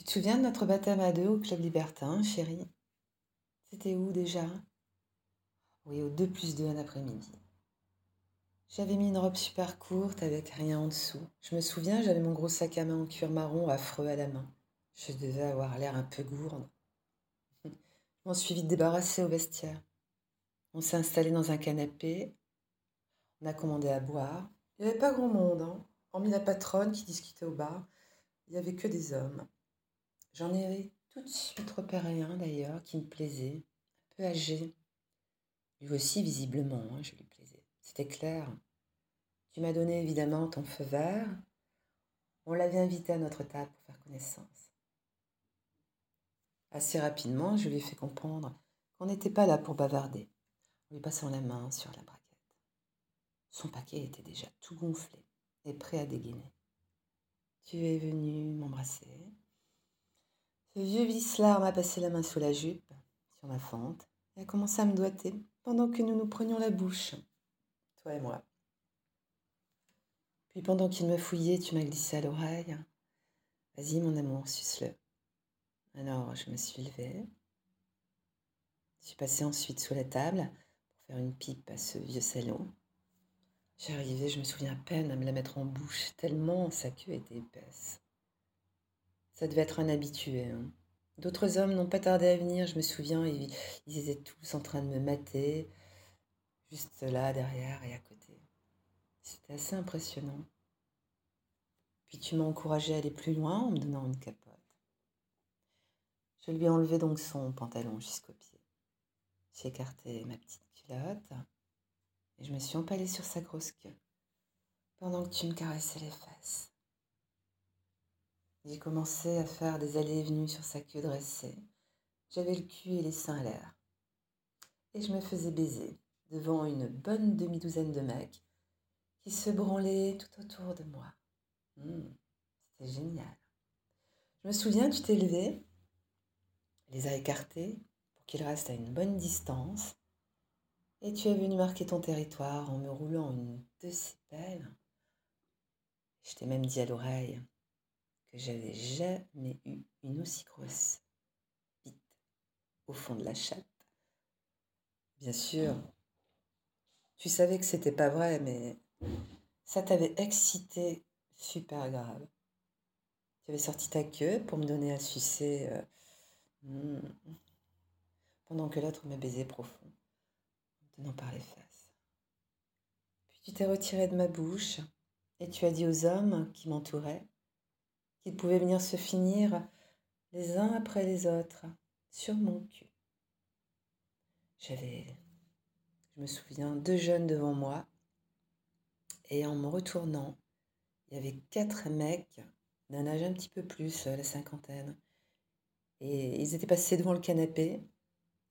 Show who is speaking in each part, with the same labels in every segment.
Speaker 1: Tu te souviens de notre baptême à deux au Club Libertin, chérie? C'était où déjà? Oui, au 2 plus 2 un après-midi. J'avais mis une robe super courte avec rien en dessous. Je me souviens, j'avais mon gros sac à main en cuir marron affreux à la main. Je devais avoir l'air un peu gourde. Je m'en suis vite débarrassée au vestiaire. On s'est installé dans un canapé. On a commandé à boire. Il n'y avait pas grand monde, hein. hormis la patronne qui discutait au bar. Il n'y avait que des hommes. J'en ai tout de suite repéré un d'ailleurs qui me plaisait, un peu âgé. Lui aussi, visiblement, hein, je lui plaisais. C'était clair. Tu m'as donné évidemment ton feu vert. On l'avait invité à notre table pour faire connaissance. Assez rapidement, je lui ai fait comprendre qu'on n'était pas là pour bavarder, en lui passant la main sur la braquette. Son paquet était déjà tout gonflé et prêt à dégainer. Tu es venu m'embrasser, ce vieux vicelard m'a passé la main sous la jupe, sur ma fente, et a commencé à me doiter pendant que nous nous prenions la bouche, toi et moi. Puis pendant qu'il me fouillait, tu m'as glissé à l'oreille. Vas-y, mon amour, suce-le. Alors, je me suis levée. Je suis passée ensuite sous la table pour faire une pipe à ce vieux salon. J'arrivais, je me souviens à peine à me la mettre en bouche, tellement sa queue était épaisse. Ça devait être un habitué. Hein. D'autres hommes n'ont pas tardé à venir, je me souviens, ils, étaient tous en train de me mater, juste là, derrière et à côté. C'était assez impressionnant. Puis tu m'as encouragé à aller plus loin en me donnant une capote. Je lui ai enlevé donc son pantalon jusqu'au pied. J'ai écarté ma petite culotte et je me suis empalée sur sa grosse queue pendant que tu me caressais les fesses. J'ai commencé à faire des allées et venues sur sa queue dressée. J'avais le cul et les seins à l'air. Et je me faisais baiser devant une bonne demi-douzaine de mecs qui se branlaient tout autour de moi. Hmm, c'était génial. Je me souviens, tu t'es levé, les as écartés pour qu'ils restent à une bonne distance, et tu es venu marquer ton territoire en me roulant une de ces. Je t'ai même dit à l'oreille, que j'avais jamais eu une aussi grosse bite au fond de la chatte. Bien sûr, tu savais que c'était pas vrai, mais ça t'avait excité super grave. Tu avais sorti ta queue pour me donner à sucer euh, hmm, pendant que l'autre me baisait profond, en tenant par les fesses. Puis tu t'es retiré de ma bouche et tu as dit aux hommes qui m'entouraient qu'ils pouvaient venir se finir les uns après les autres sur mon cul. J'avais, je me souviens, deux jeunes devant moi et en me retournant, il y avait quatre mecs d'un âge un petit peu plus, la cinquantaine. Et ils étaient passés devant le canapé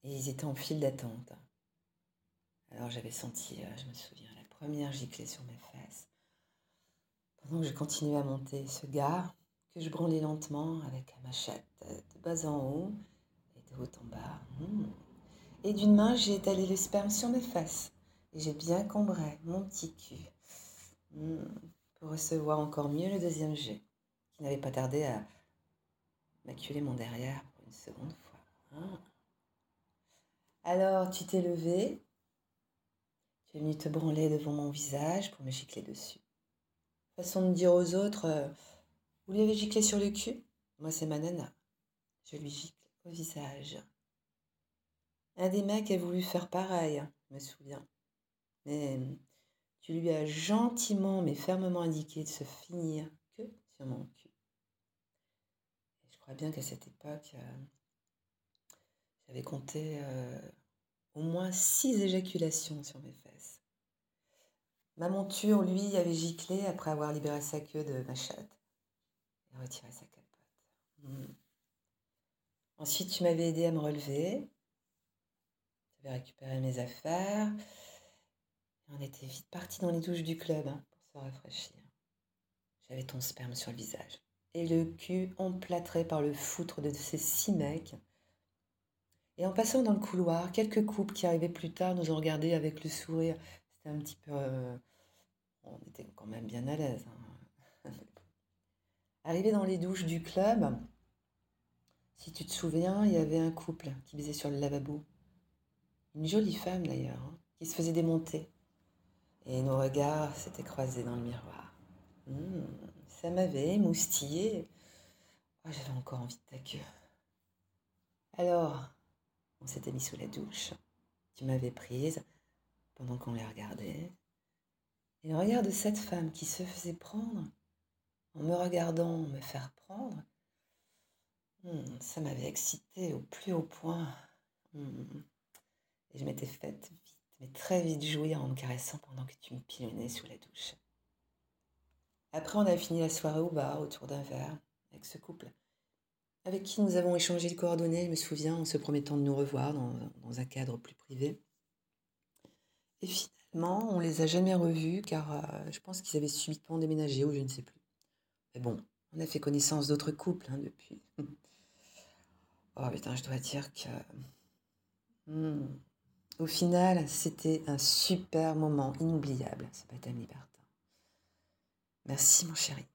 Speaker 1: et ils étaient en file d'attente. Alors j'avais senti, euh, je me souviens, la première giclée sur mes fesses. Pendant que je continuais à monter, ce gars, que je branlais lentement avec ma chatte de bas en haut et de haut en bas. Hmm. Et d'une main, j'ai étalé le sperme sur mes fesses et j'ai bien cambré mon petit cul hmm. pour recevoir encore mieux le deuxième jet, qui n'avait pas tardé à m'acculer mon derrière pour une seconde fois. Hmm. Alors, tu t'es levé, tu es venu te branler devant mon visage pour me gicler dessus. Façon de dire aux autres. Vous lui avez giclé sur le cul? Moi, c'est ma nana. Je lui gicle au visage. Un des mecs a voulu faire pareil, je me souviens. Mais tu lui as gentiment mais fermement indiqué de se finir que sur mon cul. je crois bien qu'à cette époque, euh, j'avais compté euh, au moins six éjaculations sur mes fesses. Ma monture, lui, avait giclé après avoir libéré sa queue de ma chatte retirer sa capote. Hmm. Ensuite, tu m'avais aidé à me relever. Tu avais récupéré mes affaires. On était vite parti dans les douches du club hein, pour se rafraîchir. J'avais ton sperme sur le visage. Et le cul emplâtré par le foutre de ces six mecs. Et en passant dans le couloir, quelques couples qui arrivaient plus tard nous ont regardés avec le sourire. C'était un petit peu. Euh, on était quand même bien à l'aise. Hein. Arrivé dans les douches du club, Si tu te souviens, il y avait un couple qui baisait sur le lavabo. Une jolie femme d'ailleurs, hein, qui se faisait démonter. Et nos regards s'étaient croisés dans le miroir. Mmh, ça m'avait moustillé. Oh, J'avais encore envie de ta queue. Alors, on s'était mis sous la douche. Tu m'avais prise pendant qu'on les regardait. Et le regard de cette femme qui se faisait prendre, en me regardant me faire prendre, hmm, ça m'avait excité au plus haut point. Hmm. Et je m'étais faite vite, mais très vite jouir en me caressant pendant que tu me pilonnais sous la douche. Après, on a fini la soirée au bar autour d'un verre avec ce couple avec qui nous avons échangé les coordonnées, je me souviens, en se promettant de nous revoir dans, dans un cadre plus privé. Et finalement, on les a jamais revus car euh, je pense qu'ils avaient subitement déménagé ou je ne sais plus. Mais bon, on a fait connaissance d'autres couples hein, depuis. oh putain, je dois dire que... Hmm, au final, c'était un super moment inoubliable, ce baptême libertin. Merci mon chéri.